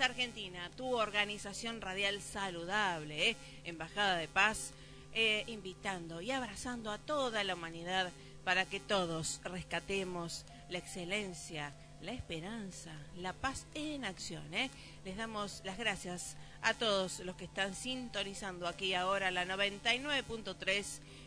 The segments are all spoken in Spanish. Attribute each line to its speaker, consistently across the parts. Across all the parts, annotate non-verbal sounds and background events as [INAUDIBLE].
Speaker 1: Argentina, tu organización radial saludable, ¿eh? Embajada de Paz, eh, invitando y abrazando a toda la humanidad para que todos rescatemos la excelencia, la esperanza, la paz en acción. ¿eh? Les damos las gracias a todos los que están sintonizando aquí ahora la 99.3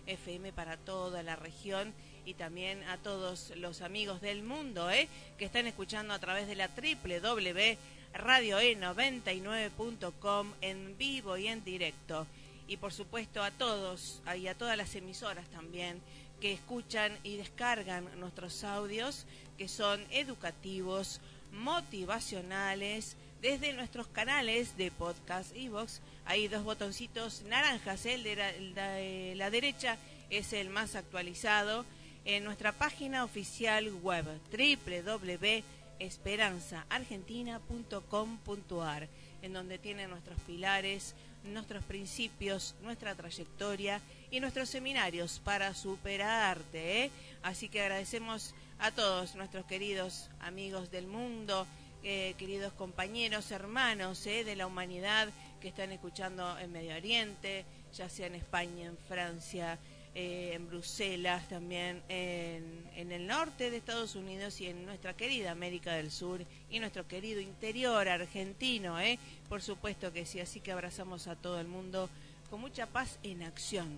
Speaker 1: FM para toda la región y también a todos los amigos del mundo ¿eh? que están escuchando a través de la www radioe99.com en vivo y en directo. Y por supuesto a todos y a todas las emisoras también que escuchan y descargan nuestros audios que son educativos, motivacionales, desde nuestros canales de podcast y box. Hay dos botoncitos naranjas, el de la derecha es el más actualizado. En nuestra página oficial web www esperanzaargentina.com.ar, en donde tiene nuestros pilares, nuestros principios, nuestra trayectoria y nuestros seminarios para superarte. ¿eh? Así que agradecemos a todos nuestros queridos amigos del mundo, eh, queridos compañeros, hermanos ¿eh? de la humanidad que están escuchando en Medio Oriente, ya sea en España, en Francia, eh, en Bruselas, también en, el norte de Estados Unidos y en nuestra querida América del Sur y nuestro querido interior argentino, ¿eh? por supuesto que sí, así que abrazamos a todo el mundo con mucha paz en acción,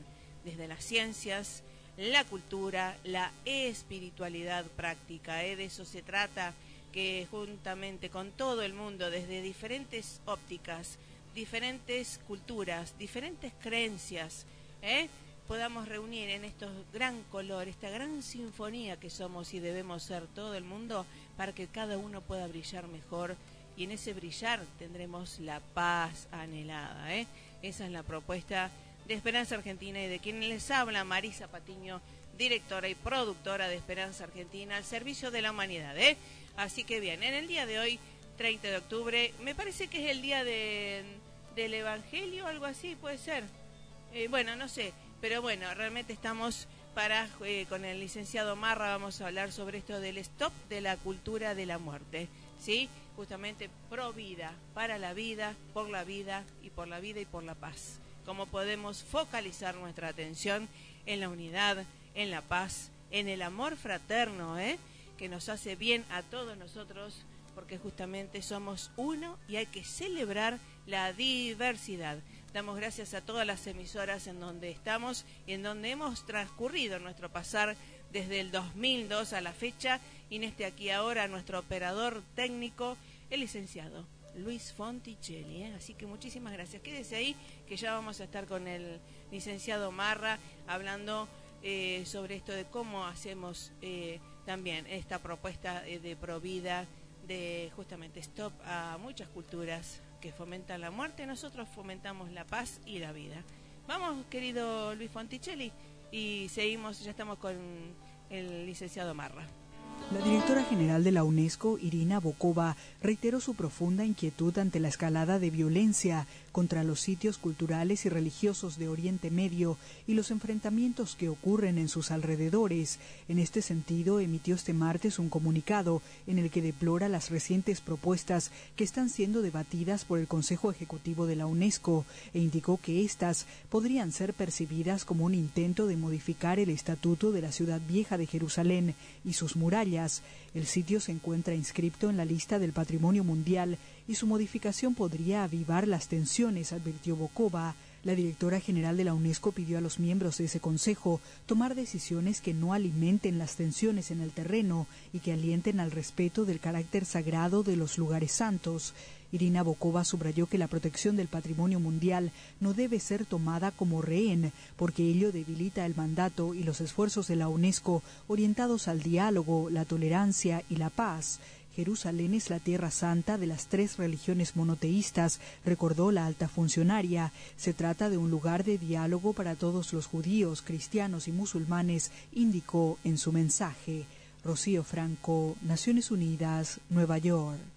Speaker 1: desde las ciencias, la cultura, la espiritualidad práctica, ¿eh? de eso se trata, que juntamente con todo el mundo, desde diferentes ópticas, diferentes culturas, diferentes creencias, ¿eh? Podamos reunir en estos gran color, esta gran sinfonía que somos y debemos ser todo el mundo, para que cada uno pueda brillar mejor y en ese brillar tendremos la paz anhelada. ¿eh? Esa es la propuesta de Esperanza Argentina y de quien les habla Marisa Patiño, directora y productora de Esperanza Argentina al servicio de la humanidad. ¿eh? Así que bien, en el día de hoy, 30 de octubre, me parece que es el día de, del Evangelio, algo así, puede ser. Eh, bueno, no sé. Pero bueno, realmente estamos para, eh, con el licenciado Marra, vamos a hablar sobre esto del stop de la cultura de la muerte, ¿sí? Justamente pro vida, para la vida, por la vida y por la vida y por la paz. Cómo podemos focalizar nuestra atención en la unidad, en la paz, en el amor fraterno, ¿eh? que nos hace bien a todos nosotros, porque justamente somos uno y hay que celebrar la diversidad. Damos gracias a todas las emisoras en donde estamos y en donde hemos transcurrido nuestro pasar desde el 2002 a la fecha y en este aquí ahora nuestro operador técnico, el licenciado Luis Fonticelli. ¿eh? Así que muchísimas gracias. Quédese ahí que ya vamos a estar con el licenciado Marra hablando eh, sobre esto de cómo hacemos eh, también esta propuesta de Provida de justamente stop a muchas culturas que fomentan la muerte, nosotros fomentamos la paz y la vida. Vamos, querido Luis Fonticelli, y seguimos, ya estamos con el licenciado Marra.
Speaker 2: La directora general de la UNESCO, Irina Bokova, reiteró su profunda inquietud ante la escalada de violencia contra los sitios culturales y religiosos de Oriente Medio y los enfrentamientos que ocurren en sus alrededores. En este sentido, emitió este martes un comunicado en el que deplora las recientes propuestas que están siendo debatidas por el Consejo Ejecutivo de la UNESCO e indicó que éstas podrían ser percibidas como un intento de modificar el estatuto de la ciudad vieja de Jerusalén y sus murallas. El sitio se encuentra inscripto en la lista del Patrimonio Mundial y su modificación podría avivar las tensiones, advirtió Bokova. La directora general de la UNESCO pidió a los miembros de ese consejo tomar decisiones que no alimenten las tensiones en el terreno y que alienten al respeto del carácter sagrado de los lugares santos. Irina Bokova subrayó que la protección del patrimonio mundial no debe ser tomada como rehén, porque ello debilita el mandato y los esfuerzos de la UNESCO orientados al diálogo, la tolerancia y la paz. Jerusalén es la tierra santa de las tres religiones monoteístas, recordó la alta funcionaria. Se trata de un lugar de diálogo para todos los judíos, cristianos y musulmanes, indicó en su mensaje. Rocío Franco, Naciones Unidas, Nueva York.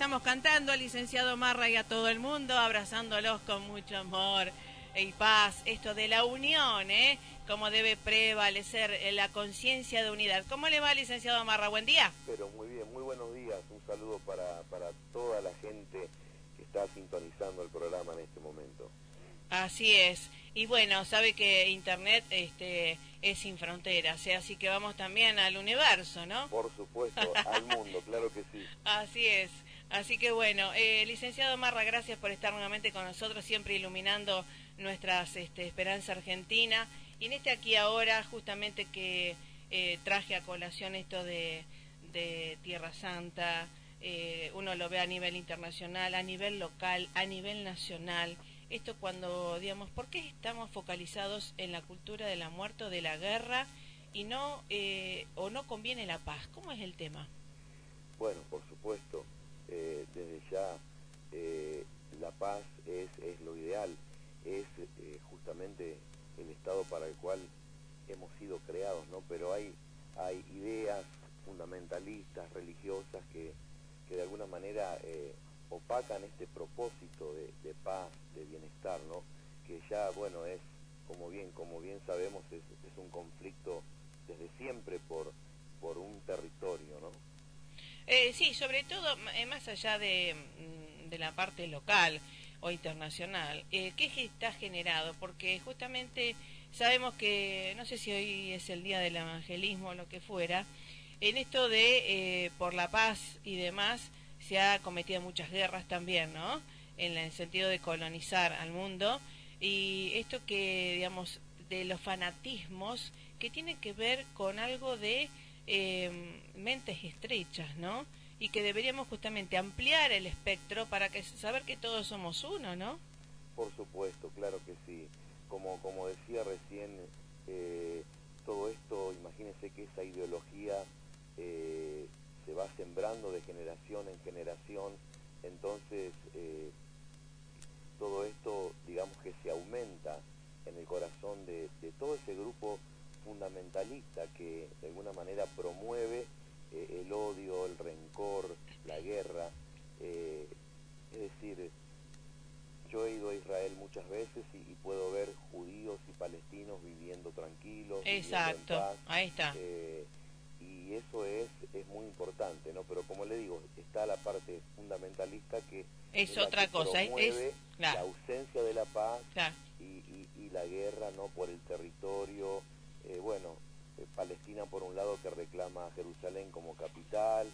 Speaker 1: Estamos cantando al licenciado Marra y a todo el mundo, abrazándolos con mucho amor y paz. Esto de la unión, ¿eh? Cómo debe prevalecer la conciencia de unidad. ¿Cómo le va, licenciado Marra? Buen día.
Speaker 3: Pero muy bien, muy buenos días. Un saludo para, para toda la gente que está sintonizando el programa en este momento.
Speaker 1: Así es. Y bueno, sabe que Internet este, es sin fronteras, ¿eh? así que vamos también al universo, ¿no?
Speaker 3: Por supuesto, al mundo, claro que sí. [LAUGHS]
Speaker 1: Así es. Así que bueno, eh, licenciado Marra, gracias por estar nuevamente con nosotros, siempre iluminando nuestras este, esperanza argentina. Y en este aquí ahora, justamente que eh, traje a colación esto de, Tierra Santa, eh, uno lo ve a nivel internacional, a nivel local, a nivel nacional esto cuando, digamos, ¿por qué estamos focalizados en la cultura de la muerte o de la guerra y no, eh, o no conviene la paz? ¿Cómo es el tema?
Speaker 3: Bueno, por supuesto, eh, desde ya eh, la paz es, es lo ideal, es justamente el estado para el cual hemos sido creados, ¿no? Pero hay, hay ideas fundamentalistas, religiosas, que, que de alguna manera opacan este propósito de, paz, de bienestar, ¿no? Que ya, bueno, es, como bien, como bien sabemos, es, un conflicto desde siempre por.
Speaker 1: Sí, sobre todo, eh, más allá de, mm, de, la parte local o internacional, eh, ¿qué está generado? Porque justamente sabemos que, no sé si hoy es el día del evangelismo o lo que fuera, en esto de eh, por la paz y demás, se ha cometido muchas guerras también, ¿no? En el sentido de colonizar al mundo. Y esto que, digamos, de los fanatismos que tiene que ver con algo de em, mentes estrechas, ¿no? Y que deberíamos justamente ampliar el espectro para que saber que todos somos uno, ¿no?
Speaker 3: Por supuesto, claro que sí. Como, como decía recién, eh, todo esto, imagínense que esa ideología eh, se va sembrando de generación en generación, entonces eh, todo esto, digamos que se aumenta en el corazón de, todo ese grupo fundamentalista que de alguna manera promueve eh, el odio, el rencor, la guerra. Eh, es decir, yo he ido a Israel muchas veces y, puedo ver judíos y palestinos viviendo tranquilos.
Speaker 1: Exacto, ahí está
Speaker 3: y eso es, es muy importante, ¿no? Pero como le digo, está la parte fundamentalista que
Speaker 1: es, otra cosa, es
Speaker 3: la ausencia de la paz y, y, la guerra, ¿no? Por el territorio, eh, bueno, eh, Palestina por un lado que reclama a Jerusalén como capital,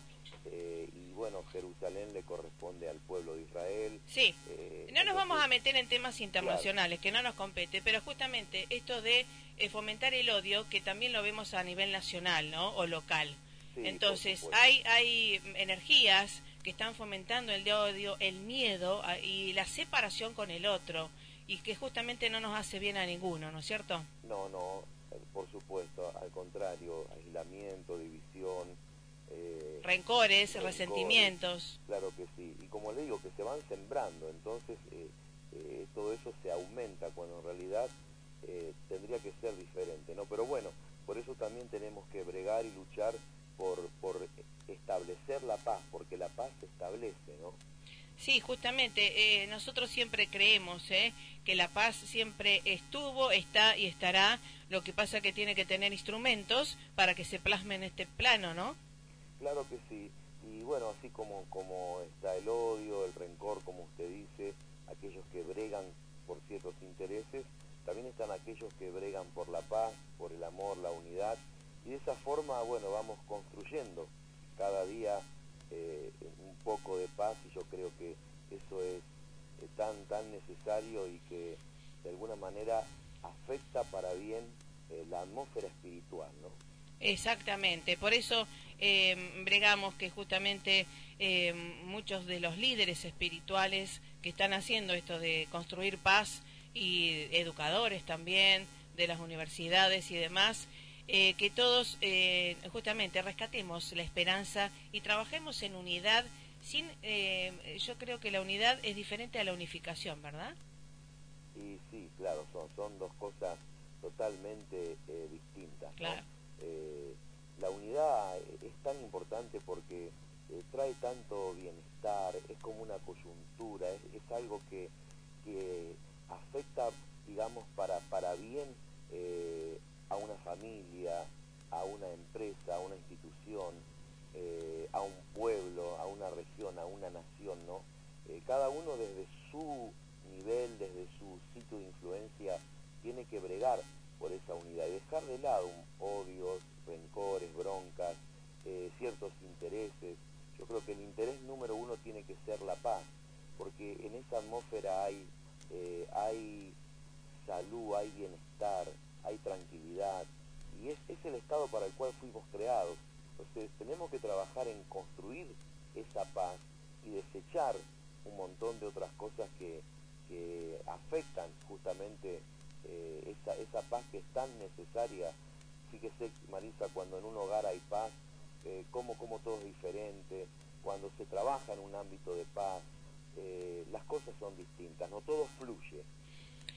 Speaker 3: eh, y bueno, Jerusalén le corresponde al pueblo de Israel.
Speaker 1: Sí, eh, no nos vamos a meter en temas internacionales que no nos compete, pero justamente esto de eh, fomentar el odio, que también lo vemos a nivel nacional, ¿no? O local. Entonces, hay, hay energías que están fomentando el de odio, el miedo y la separación con el otro, y que justamente no nos hace bien a ninguno, ¿no es cierto?
Speaker 3: No, no, por supuesto, al contrario, aislamiento, división,
Speaker 1: eh, rencores, resentimientos.
Speaker 3: Claro que sí, y como le digo, que se van sembrando, entonces eh, eh, todo eso se aumenta cuando en realidad tendría que ser diferente, ¿no? Pero bueno, por eso también tenemos que bregar y luchar por, por establecer la paz, porque la paz se establece, ¿no?
Speaker 1: Sí, justamente, nosotros siempre creemos que la paz siempre estuvo, está y estará, lo que pasa que tiene que tener instrumentos para que se plasme en este plano, ¿no?
Speaker 3: Claro que sí. Y bueno, así como, como está el odio, el rencor, como usted dice, aquellos que bregan por ciertos intereses, también están aquellos que bregan por la paz, por el amor, la unidad. Y de esa forma, bueno, vamos construyendo cada día eh, un poco de paz y yo creo que eso es eh, tan, tan necesario y que de alguna manera afecta para bien eh, la atmósfera espiritual, ¿no?
Speaker 1: Exactamente, por eso eh, bregamos que justamente eh, muchos de los líderes espirituales que están haciendo esto de construir paz y educadores también de las universidades y demás, eh, que todos eh, justamente rescatemos la esperanza y trabajemos en unidad. Sin, yo creo que la unidad es diferente a la unificación, ¿verdad?
Speaker 3: Sí, sí, claro, son, son dos cosas totalmente distintas.
Speaker 1: Claro
Speaker 3: la unidad es tan importante porque eh, trae tanto bienestar, es como una coyuntura, es, algo que, afecta, digamos, para, para bien eh, a una familia, a una empresa, a una institución, eh, a un pueblo, a una región, a una nación, ¿no? cada uno desde su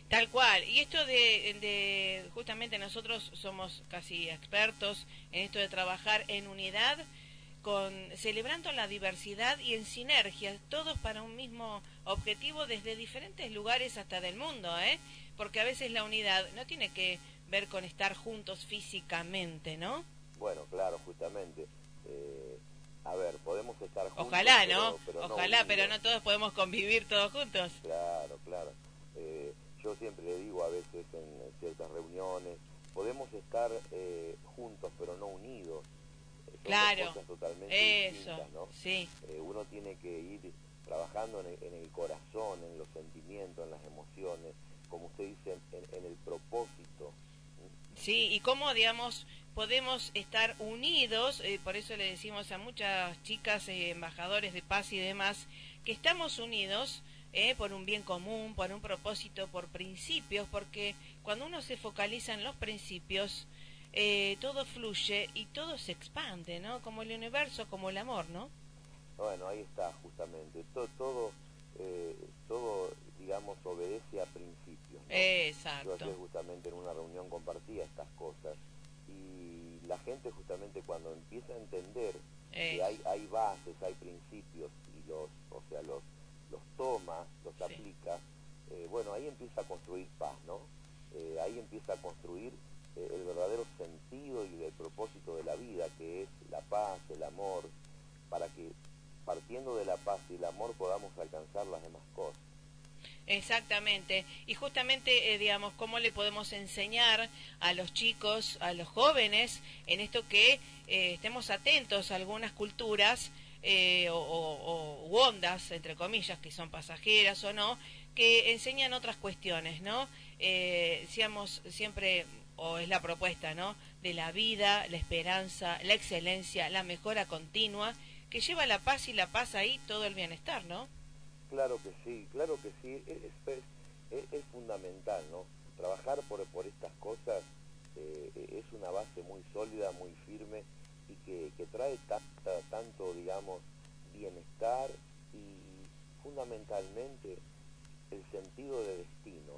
Speaker 1: Tal cual, y esto de, justamente nosotros somos casi expertos en esto de trabajar en unidad, con celebrando la diversidad y en sinergia, todos para un mismo objetivo desde diferentes lugares hasta del mundo, ¿eh? Porque a veces la unidad no tiene que ver con estar juntos físicamente, ¿no?
Speaker 3: Bueno, claro, justamente. Eh, a ver, podemos estar juntos.
Speaker 1: Ojalá, ¿no? Ojalá, pero no todos podemos convivir todos juntos.
Speaker 3: Claro, claro. Eh, yo siempre le digo a veces en ciertas reuniones, podemos estar eh, juntos pero no unidos.
Speaker 1: claro. totalmente Eso, ¿no? sí.
Speaker 3: uno tiene que ir trabajando en el, corazón, en los sentimientos, en las emociones, como usted dice, en, en el propósito.
Speaker 1: Sí, y cómo, digamos, podemos estar unidos, eh, por eso le decimos a muchas chicas, eh, embajadores de paz y demás, que estamos unidos eh, por un bien común, por un propósito, por principios, porque cuando uno se focaliza en los principios, todo fluye y todo se expande, ¿no? Como el universo, como el amor, ¿no?
Speaker 3: Bueno, ahí está justamente. Todo, todo, todo digamos, obedece a principios.
Speaker 1: Exacto.
Speaker 3: Yo justamente en una reunión compartía estas cosas y la gente justamente cuando empieza a entender que hay, hay bases, hay principios y los, o sea, los, los toma, los aplica, eh, bueno, ahí empieza a construir paz, ¿no? Eh, ahí empieza a construir eh, el verdadero sentido y el propósito de la vida, que es la paz, el amor, para que partiendo de la paz y el amor podamos alcanzar las demás cosas.
Speaker 1: Exactamente. Y justamente, eh, digamos, cómo le podemos enseñar a los chicos, a los jóvenes, en esto que eh, estemos atentos a algunas culturas eh, o, ondas, entre comillas, que son pasajeras o no, que enseñan otras cuestiones, ¿no? seamos siempre, o es la propuesta, ¿no? De la vida, la esperanza, la excelencia, la mejora continua, que lleva la paz y la paz ahí todo el bienestar, ¿no?
Speaker 3: Claro que sí, claro que sí, es, es, fundamental, ¿no? Trabajar por, por estas cosas eh, es una base muy sólida, muy firme que, que trae tanto, digamos, bienestar y fundamentalmente el sentido de destino,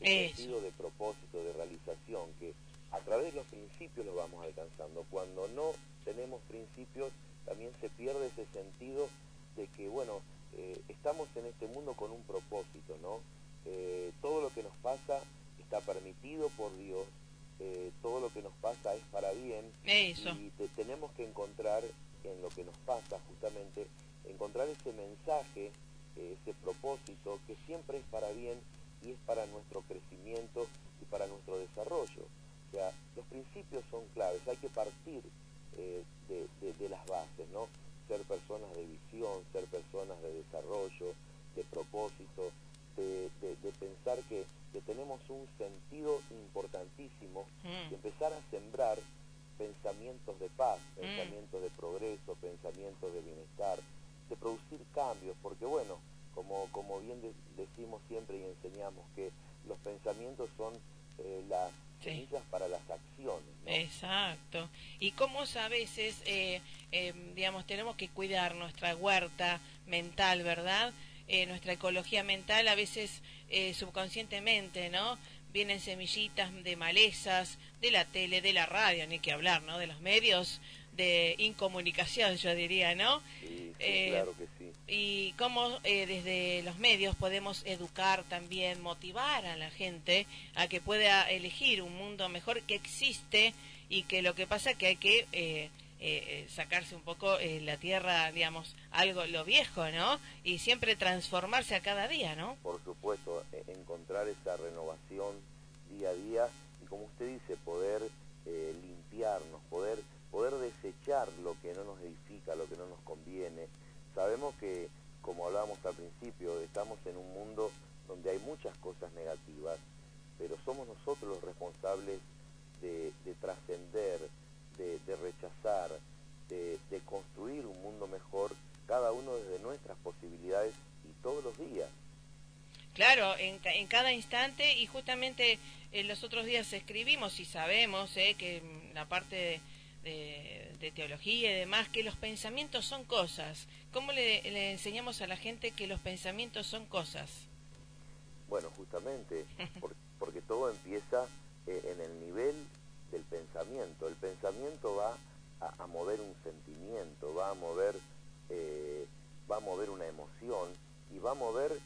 Speaker 3: el sentido de propósito, de realización, que a través de los principios lo vamos alcanzando. Cuando no tenemos principios, también se pierde ese sentido de que, bueno, eh, estamos en este mundo con un propósito, ¿no? Eh, todo lo que nos pasa está permitido por Dios, eh, todo lo que nos pasa es para bien y tenemos que encontrar en lo que nos pasa justamente, encontrar ese mensaje, ese propósito que siempre es para bien y es para nuestro crecimiento y para nuestro desarrollo. O sea, los principios son claves, hay que partir de, de las bases, ¿no? ser personas de visión, ser personas de desarrollo, de propósito, de, pensar que, tenemos un sentido importantísimo mm. y empezar a sembrar pensamientos de paz, mm. pensamientos de progreso, pensamientos de bienestar, de producir cambios, porque bueno, como, como bien decimos siempre y enseñamos que los pensamientos son eh, las semillas para las acciones.
Speaker 1: Exacto. Y como a veces, eh, eh, digamos, tenemos que cuidar nuestra huerta mental, ¿verdad? Eh, nuestra ecología mental a veces subconscientemente, ¿no? Vienen semillitas de malezas, de la tele, de la radio, ni que hablar, ¿no? De los medios de incomunicación, yo diría, ¿no?
Speaker 3: Sí, claro que sí.
Speaker 1: Y cómo desde los medios podemos educar también, motivar a la gente a que pueda elegir un mundo mejor que existe y que lo que pasa es que hay que eh, eh, sacarse un poco eh, la tierra, digamos, algo, lo viejo, ¿no? Y siempre transformarse a cada día, ¿no?
Speaker 3: Por supuesto, e, encontrar esa renovación día a día y como usted dice, poder limpiarnos, poder, poder desechar lo que no nos edifica, lo que no nos conviene. Sabemos que, como hablábamos al principio, estamos en un mundo donde hay muchas cosas negativas, pero somos nosotros los responsables de trascender, de, rechazar, de, construir un mundo mejor, cada uno desde nuestras posibilidades y todos los días.
Speaker 1: Claro, en, en cada instante y justamente en los otros días escribimos y sabemos eh, que la parte de, de, teología y demás, que los pensamientos son cosas. ¿Cómo le, le enseñamos a la gente que los pensamientos son cosas?
Speaker 3: Bueno, justamente, [LAUGHS] porque todo empieza eh, en el nivel del pensamiento. El pensamiento va a, mover un sentimiento, va a mover, eh, va a mover una emoción y va a mover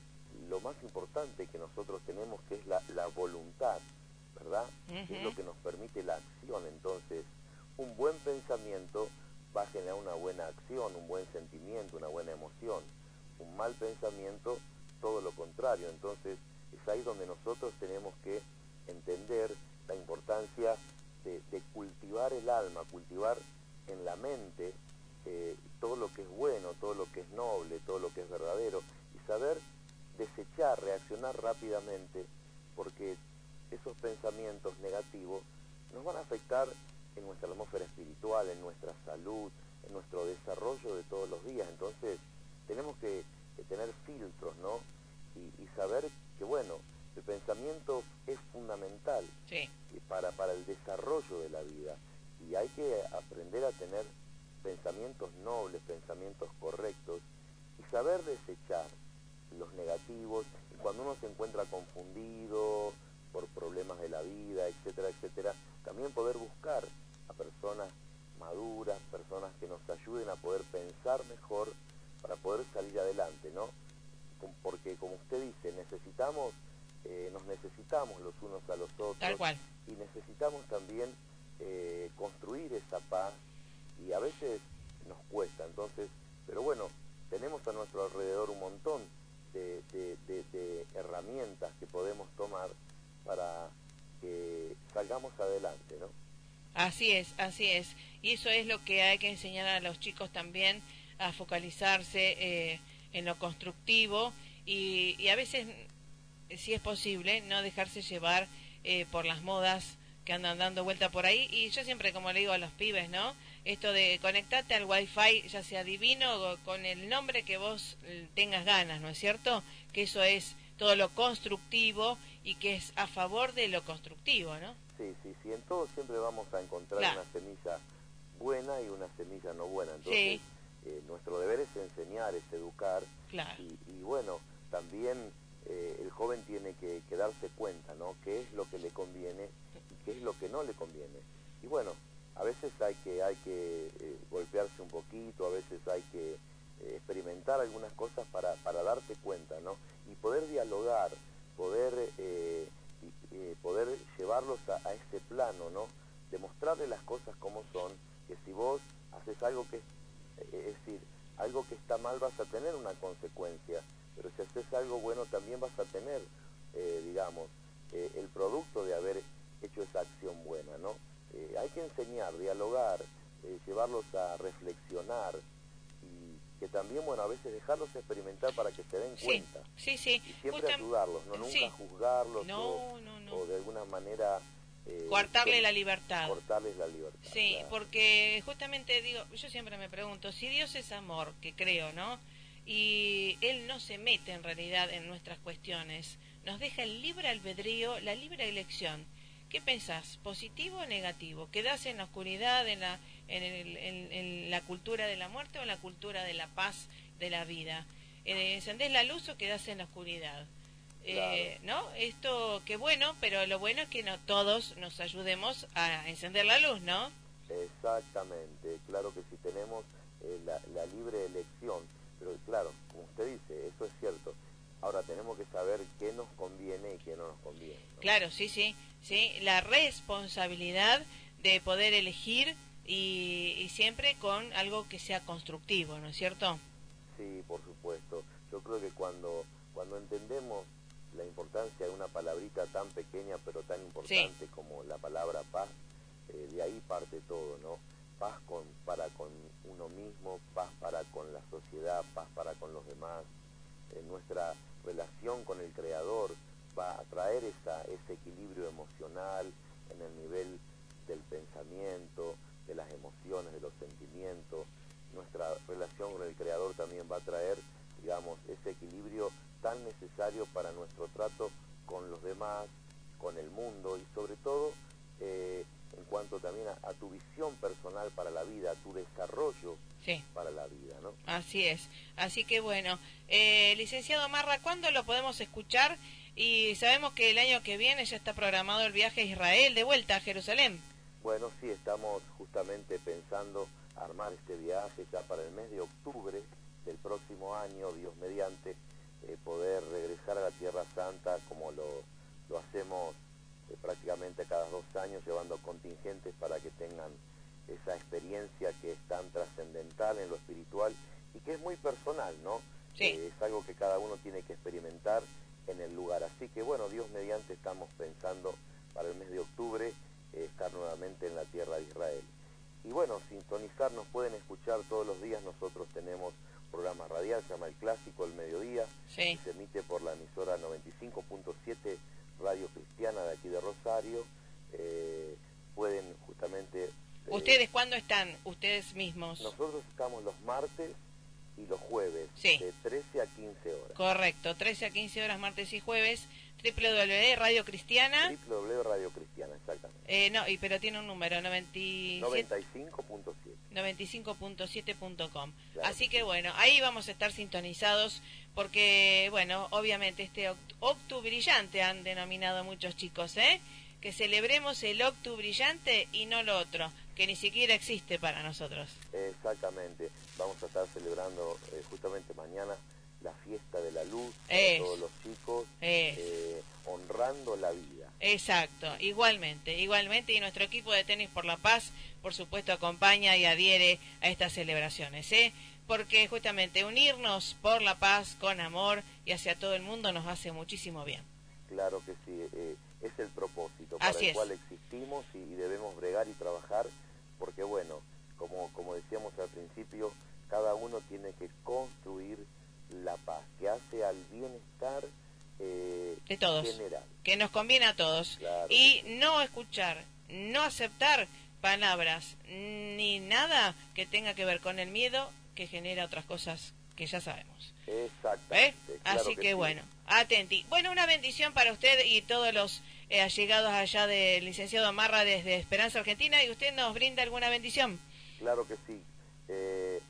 Speaker 3: lo más importante que nosotros tenemos, que es la, voluntad, ¿verdad? Es lo que nos permite la acción. Entonces, un buen pensamiento va a generar una buena acción, un buen sentimiento, una buena emoción. Un mal pensamiento, todo lo contrario. Entonces, es ahí donde nosotros tenemos que entender la importancia de, cultivar el alma, cultivar en la mente eh, todo lo que es bueno, todo lo que es noble, todo lo que es verdadero, y saber desechar, reaccionar rápidamente, porque esos pensamientos negativos nos van a afectar en nuestra atmósfera espiritual, en nuestra salud, en nuestro desarrollo de todos los días. Entonces, tenemos que, tener filtros, ¿no? y, saber que, bueno, el pensamiento es fundamental para, para el desarrollo de la vida y hay que aprender a tener pensamientos nobles, pensamientos correctos y saber desechar los negativos y cuando uno se encuentra confundido por problemas de la vida, etcétera, etcétera, también poder buscar a personas maduras, personas que nos ayuden a poder pensar mejor para poder salir adelante, ¿no? Porque como usted dice, necesitamos eh, nos necesitamos los unos a los otros. Y necesitamos también eh, construir esa paz y a veces nos cuesta, entonces, pero bueno, tenemos a nuestro alrededor un montón de, herramientas que podemos tomar para que salgamos adelante, ¿no?
Speaker 1: Así es, así es. Y eso es lo que hay que enseñar a los chicos también, a focalizarse eh, en lo constructivo y, y, a veces si es posible, no dejarse llevar eh, por las modas que andan dando vuelta por ahí. Y yo siempre, como le digo a los pibes, ¿no? Esto de conectarte al wifi, ya sea divino o con el nombre que vos eh, tengas ganas, ¿no es cierto? Que eso es todo lo constructivo y que es a favor de lo constructivo, ¿no?
Speaker 3: Sí, sí, sí. En todo siempre vamos a encontrar una semilla buena y una semilla no buena. Entonces, eh, nuestro deber es enseñar, es educar. Y, y bueno, también eh, el joven tiene que, darse cuenta, ¿no? ¿Qué es lo que le conviene y qué es lo que no le conviene? Y bueno, a veces hay que, hay que eh, golpearse un poquito, a veces hay que eh, experimentar algunas cosas para, para darte cuenta, ¿no? Nunca juzgarlos o, de alguna manera...
Speaker 1: cortarle la libertad.
Speaker 3: Cortarles la libertad.
Speaker 1: Sí, porque justamente digo, yo siempre me pregunto, si Dios es amor, que creo, ¿no? y Él no se mete en realidad en nuestras cuestiones, nos deja el libre albedrío, la libre elección. ¿Qué pensás? ¿Positivo o negativo? ¿Quedás en la oscuridad, en la, en, la cultura de la muerte o en la cultura de la paz de la vida? Eh, ¿Encendés la luz o quedás en la oscuridad? Eh, ¿No? Esto, qué bueno, pero lo bueno es que no todos nos ayudemos a encender la luz, ¿no?
Speaker 3: Exactamente, claro que si tenemos eh, la, libre elección, pero claro, como usted dice, eso es cierto. Ahora tenemos que saber qué nos conviene y qué no nos conviene.
Speaker 1: Claro, sí, sí, sí, la responsabilidad de poder elegir y, y siempre con algo que sea constructivo, ¿no es cierto?
Speaker 3: Sí, por supuesto. Yo creo que cuando, cuando entendemos la importancia de una palabrita tan pequeña pero tan importante como la palabra paz, eh, de ahí parte todo, ¿no? Paz con, para con uno mismo, paz para con la sociedad, paz para con los demás. Eh, nuestra relación con el Creador va a traer esa, ese equilibrio emocional en el nivel del pensamiento, de las emociones,
Speaker 1: Así que bueno, eh, licenciado Marra, ¿cuándo lo podemos escuchar? Y sabemos que el año que viene ya está programado el viaje a Israel, de vuelta a Jerusalén.
Speaker 3: Bueno, sí, estamos justamente pensando armar este viaje ya para el mes de octubre del próximo año, Dios mediante, eh, poder regresar a la Tierra Santa como lo, lo hacemos eh, prácticamente cada dos años llevando contingentes para que tengan esa experiencia que es tan trascendental en lo espiritual y que es muy personal, ¿no? Eh, es algo que cada uno tiene que experimentar en el lugar. Así que bueno, Dios mediante estamos pensando para el mes de octubre eh, estar nuevamente en la tierra de Israel. Y bueno, sintonizar, nos pueden escuchar todos los días, nosotros tenemos programa radial, se llama El Clásico, el mediodía, se emite por la emisora 95.7 Radio Cristiana de aquí de Rosario, eh, pueden justamente...
Speaker 1: ¿Ustedes cuándo están? ¿Ustedes mismos?
Speaker 3: Nosotros estamos los martes jueves, de 13 a 15 horas.
Speaker 1: Correcto, 13 a 15 horas martes y jueves, www Radio Cristiana.
Speaker 3: www Radio Cristiana, exactamente.
Speaker 1: Eh, no, y, pero tiene un número,
Speaker 3: 95.7.
Speaker 1: 95.7.com. Así que bueno, ahí vamos a estar sintonizados porque, bueno, obviamente este octu brillante han denominado muchos chicos, ¿eh? Que celebremos el octu brillante y no lo otro, que ni siquiera existe para nosotros.
Speaker 3: Exactamente, vamos a estar celebrando eh, justamente mañana la fiesta de la luz para todos los chicos, eh, honrando la vida.
Speaker 1: Exacto, igualmente, igualmente, y nuestro equipo de Tenis por la Paz, por supuesto, acompaña y adhiere a estas celebraciones, ¿eh? porque justamente unirnos por la paz, con amor y hacia todo el mundo nos hace muchísimo bien.
Speaker 3: Claro que sí, eh, es el propósito para el cual existimos y, debemos bregar y trabajar, porque bueno, como, como decíamos al principio, cada uno tiene que construir la paz, que hace al bienestar
Speaker 1: eh, de todos, que nos conviene a todos. y no escuchar, no aceptar palabras ni nada que tenga que ver con el miedo que genera otras cosas que ya sabemos.
Speaker 3: Exactamente.
Speaker 1: Así que, bueno, atenti. Bueno, una bendición para usted y todos los eh, allegados allá del licenciado Amarra desde Esperanza Argentina y usted nos brinda alguna bendición.
Speaker 3: Claro que sí. Eh,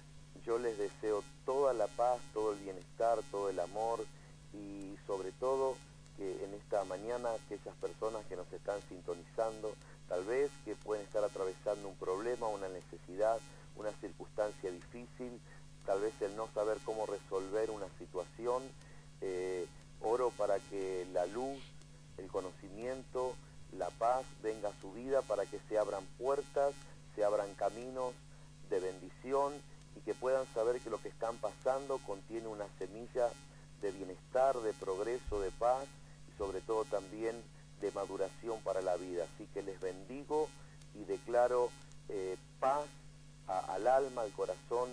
Speaker 3: yo les deseo toda la paz, todo el bienestar, todo el amor y sobre todo que en esta mañana aquellas personas que nos están sintonizando, tal vez que pueden estar atravesando un problema, una necesidad, una circunstancia difícil, tal vez el no saber cómo resolver una situación, eh, oro para que la luz, el conocimiento, la paz venga a su vida, para que se abran puertas, se abran caminos de bendición y que puedan saber que lo que están pasando contiene una semilla de bienestar, de progreso, de paz y sobre todo también de maduración para la vida. Así que les bendigo y declaro eh, paz al alma, al corazón,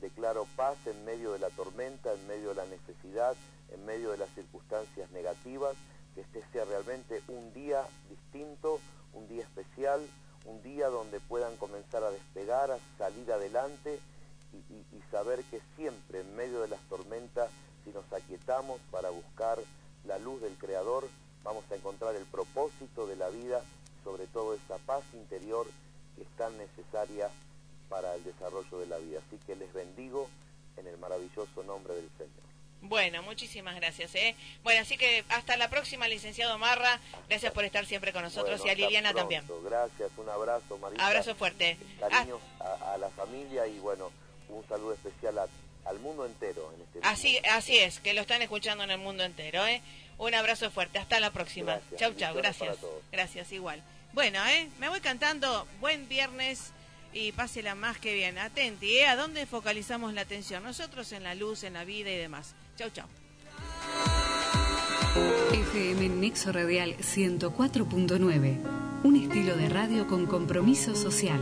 Speaker 3: declaro paz en medio de la tormenta, en medio de la necesidad, en medio de las circunstancias negativas, que este sea realmente un día distinto, un día especial, un día donde puedan comenzar a despegar, a salir adelante y, saber que siempre en medio de las tormentas si nos aquietamos para buscar la luz del Creador, vamos a encontrar el propósito de la vida, sobre todo esa paz interior que es tan necesaria para el desarrollo de la vida. Así que les bendigo en el maravilloso nombre del Señor.
Speaker 1: Bueno, muchísimas gracias. ¿eh? Bueno, así que hasta la próxima, licenciado Marra. Gracias por estar siempre con nosotros y a Liliana también.
Speaker 3: Gracias, un abrazo, Marita.
Speaker 1: Abrazo fuerte.
Speaker 3: Cariños a, la familia y bueno, un saludo especial al mundo entero. En este
Speaker 1: así, así es, que lo están escuchando en el mundo entero. ¿eh? Un abrazo fuerte. Hasta la próxima. Chau, chau. Gracias. Gracias, igual. Bueno, ¿eh? me voy cantando. Buen viernes y pásela más que bien. Atenti, ¿eh? ¿A dónde focalizamos la atención? Nosotros en la luz, en la vida y demás. Chau, chau.
Speaker 4: FM Nexo Radial 104.9. Un estilo de radio con compromiso social.